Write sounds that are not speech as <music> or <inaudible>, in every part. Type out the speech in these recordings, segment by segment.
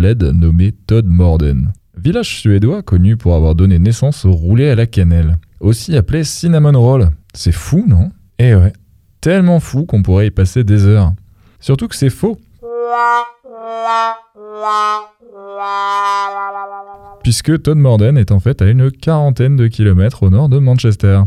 nommé Todd Morden. Village suédois connu pour avoir donné naissance au roulé à la cannelle, aussi appelé cinnamon roll. C'est fou, non? Eh ouais, tellement fou qu'on pourrait y passer des heures. Surtout que c'est faux. Puisque Todd Morden est en fait à une quarantaine de kilomètres au nord de Manchester.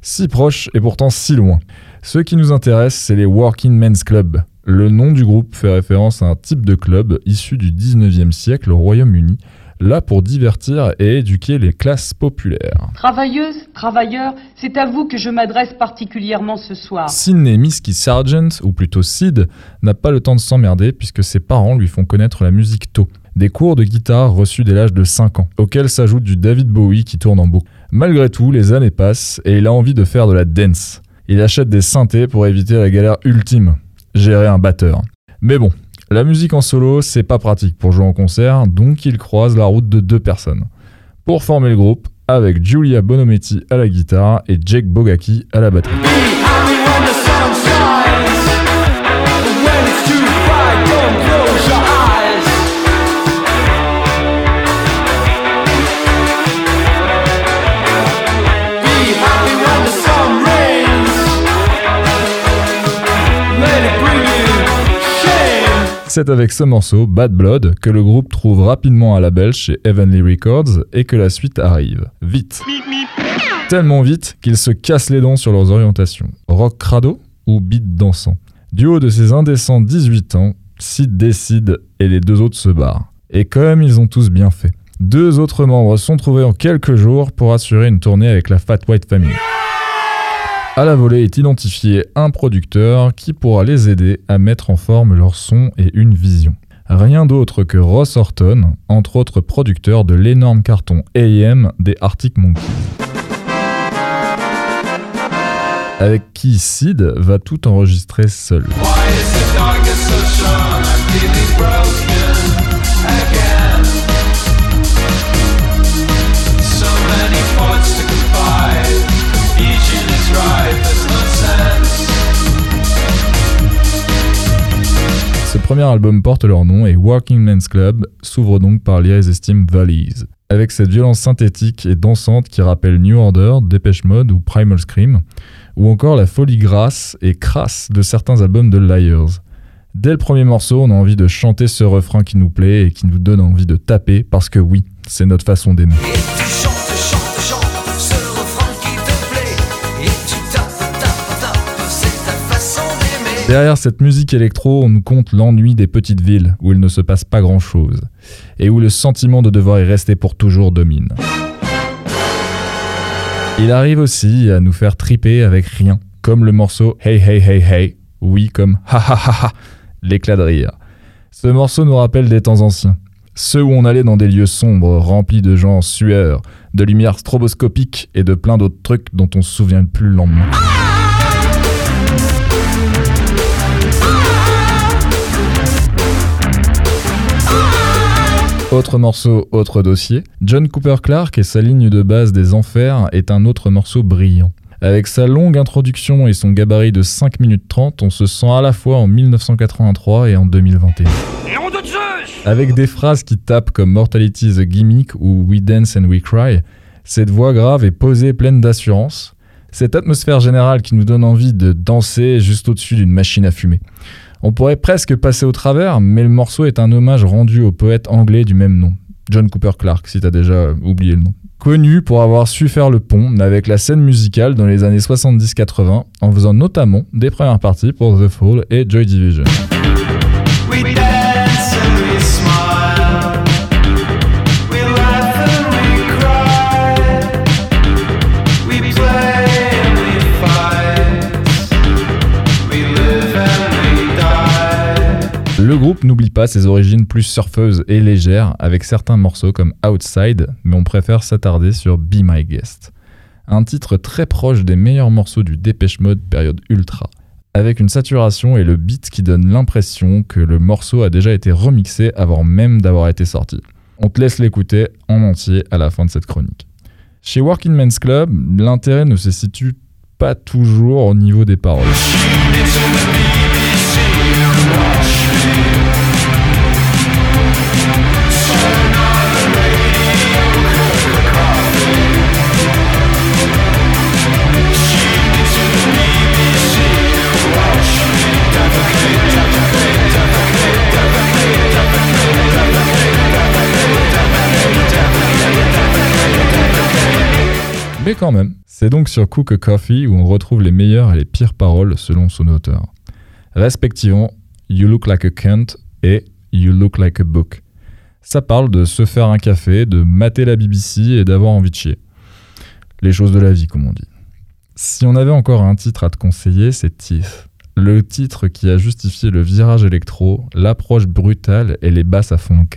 Si proche et pourtant si loin. Ce qui nous intéresse, c'est les Working Men's Club. Le nom du groupe fait référence à un type de club issu du 19e siècle au Royaume-Uni, là pour divertir et éduquer les classes populaires. Travailleuses, travailleurs, c'est à vous que je m'adresse particulièrement ce soir. Sidney Miski Sargent, ou plutôt Sid, n'a pas le temps de s'emmerder puisque ses parents lui font connaître la musique tôt. Des cours de guitare reçus dès l'âge de 5 ans, auxquels s'ajoute du David Bowie qui tourne en boucle. Malgré tout, les années passent et il a envie de faire de la dance. Il achète des synthés pour éviter la galère ultime, gérer un batteur. Mais bon, la musique en solo, c'est pas pratique pour jouer en concert, donc il croise la route de deux personnes. Pour former le groupe, avec Julia Bonometti à la guitare et Jake Bogaki à la batterie. C'est avec ce morceau, Bad Blood, que le groupe trouve rapidement un label chez Heavenly Records et que la suite arrive. Vite. Tellement vite qu'ils se cassent les dents sur leurs orientations. Rock crado ou beat dansant? Du haut de ces indécents 18 ans, Sid décide et les deux autres se barrent. Et comme ils ont tous bien fait. Deux autres membres sont trouvés en quelques jours pour assurer une tournée avec la Fat White Family. À la volée est identifié un producteur qui pourra les aider à mettre en forme leur son et une vision. Rien d'autre que Ross Horton, entre autres producteur de l'énorme carton AM des Arctic Monkeys. Avec qui Sid va tout enregistrer seul. Premier album porte leur nom et Working Men's Club s'ouvre donc par l'Irresistible Valleys. Avec cette violence synthétique et dansante qui rappelle New Order, Depeche Mode ou Primal Scream, ou encore la folie grasse et crasse de certains albums de Liars. Dès le premier morceau, on a envie de chanter ce refrain qui nous plaît et qui nous donne envie de taper parce que oui, c'est notre façon d'aimer. Derrière cette musique électro, on nous compte l'ennui des petites villes où il ne se passe pas grand-chose et où le sentiment de devoir y rester pour toujours domine. Il arrive aussi à nous faire triper avec rien, comme le morceau Hey Hey Hey Hey, oui comme Ha Ha Ha Ha, l'éclat de rire. Ce morceau nous rappelle des temps anciens, ceux où on allait dans des lieux sombres, remplis de gens en sueur, de lumière stroboscopique et de plein d'autres trucs dont on se souvient plus le lendemain. Autre morceau, autre dossier. John Cooper Clarke et sa ligne de base des enfers est un autre morceau brillant. Avec sa longue introduction et son gabarit de 5 minutes 30, on se sent à la fois en 1983 et en 2021. Nom de Zeus Avec des phrases qui tapent comme Mortality is a Gimmick ou We Dance and We Cry, cette voix grave et posée pleine d'assurance, cette atmosphère générale qui nous donne envie de danser juste au-dessus d'une machine à fumer. On pourrait presque passer au travers, mais le morceau est un hommage rendu au poète anglais du même nom, John Cooper Clarke, si t'as déjà oublié le nom. Connu pour avoir su faire le pont avec la scène musicale dans les années 70-80, en faisant notamment des premières parties pour The Fall et Joy Division. Groupe n'oublie pas ses origines plus surfeuses et légères avec certains morceaux comme Outside, mais on préfère s'attarder sur Be My Guest. Un titre très proche des meilleurs morceaux du Dépêche Mode période ultra, avec une saturation et le beat qui donne l'impression que le morceau a déjà été remixé avant même d'avoir été sorti. On te laisse l'écouter en entier à la fin de cette chronique. Chez Working Men's Club, l'intérêt ne se situe pas toujours au niveau des paroles. Quand même, c'est donc sur Cook a Coffee où on retrouve les meilleures et les pires paroles selon son auteur. Respectivement, You look like a cunt et You look like a book. Ça parle de se faire un café, de mater la BBC et d'avoir envie de chier. Les choses de la vie, comme on dit. Si on avait encore un titre à te conseiller, c'est Teeth. Le titre qui a justifié le virage électro, l'approche brutale et les basses à fond de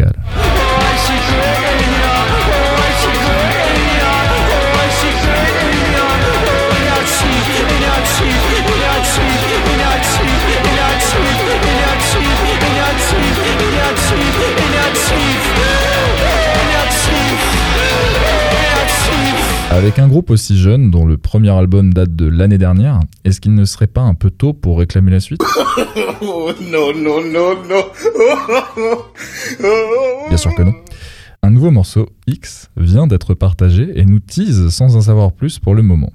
Avec un groupe aussi jeune, dont le premier album date de l'année dernière, est-ce qu'il ne serait pas un peu tôt pour réclamer la suite? <laughs> Non, non, non, non. <laughs> Bien sûr que non. Un nouveau morceau, X, vient d'être partagé et nous tease sans en savoir plus pour le moment.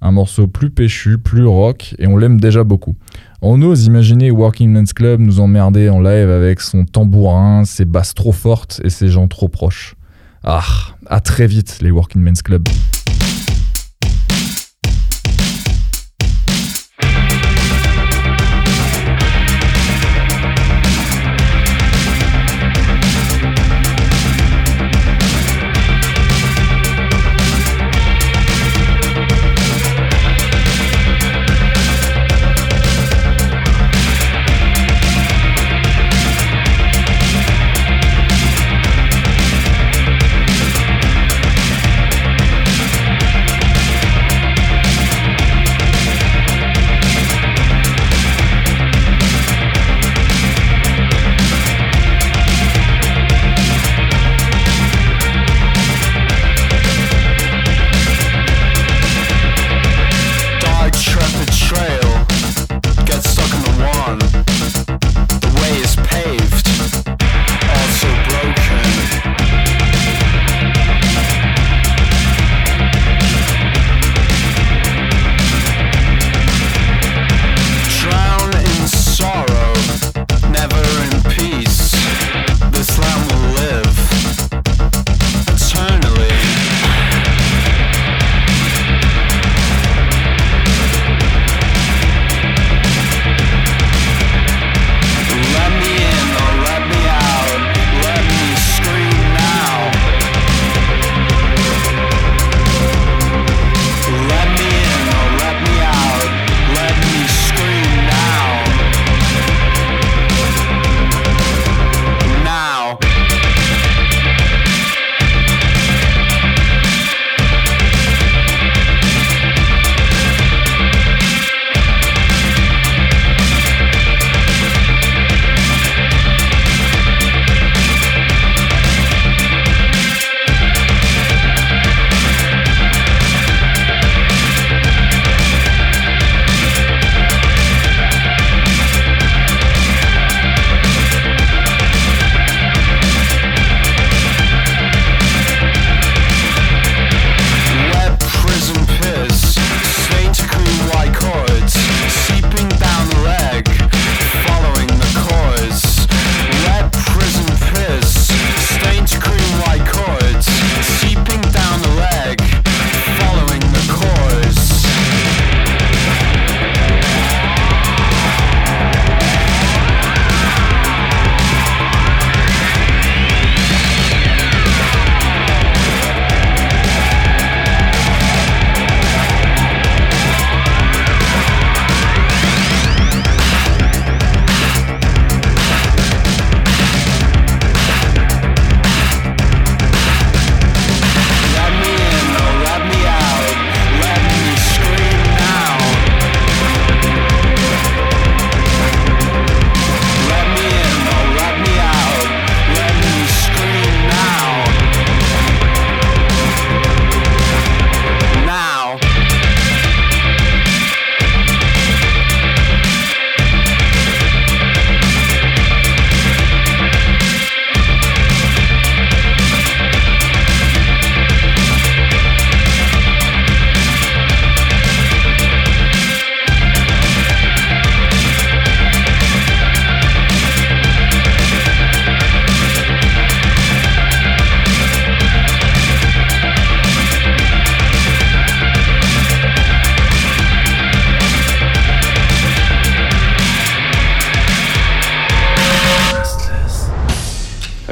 Un morceau plus péchu, plus rock, et on l'aime déjà beaucoup. On ose imaginer Working Men's Club nous emmerder en live avec son tambourin, ses basses trop fortes et ses gens trop proches. Ah, à très vite les Working Men's Club.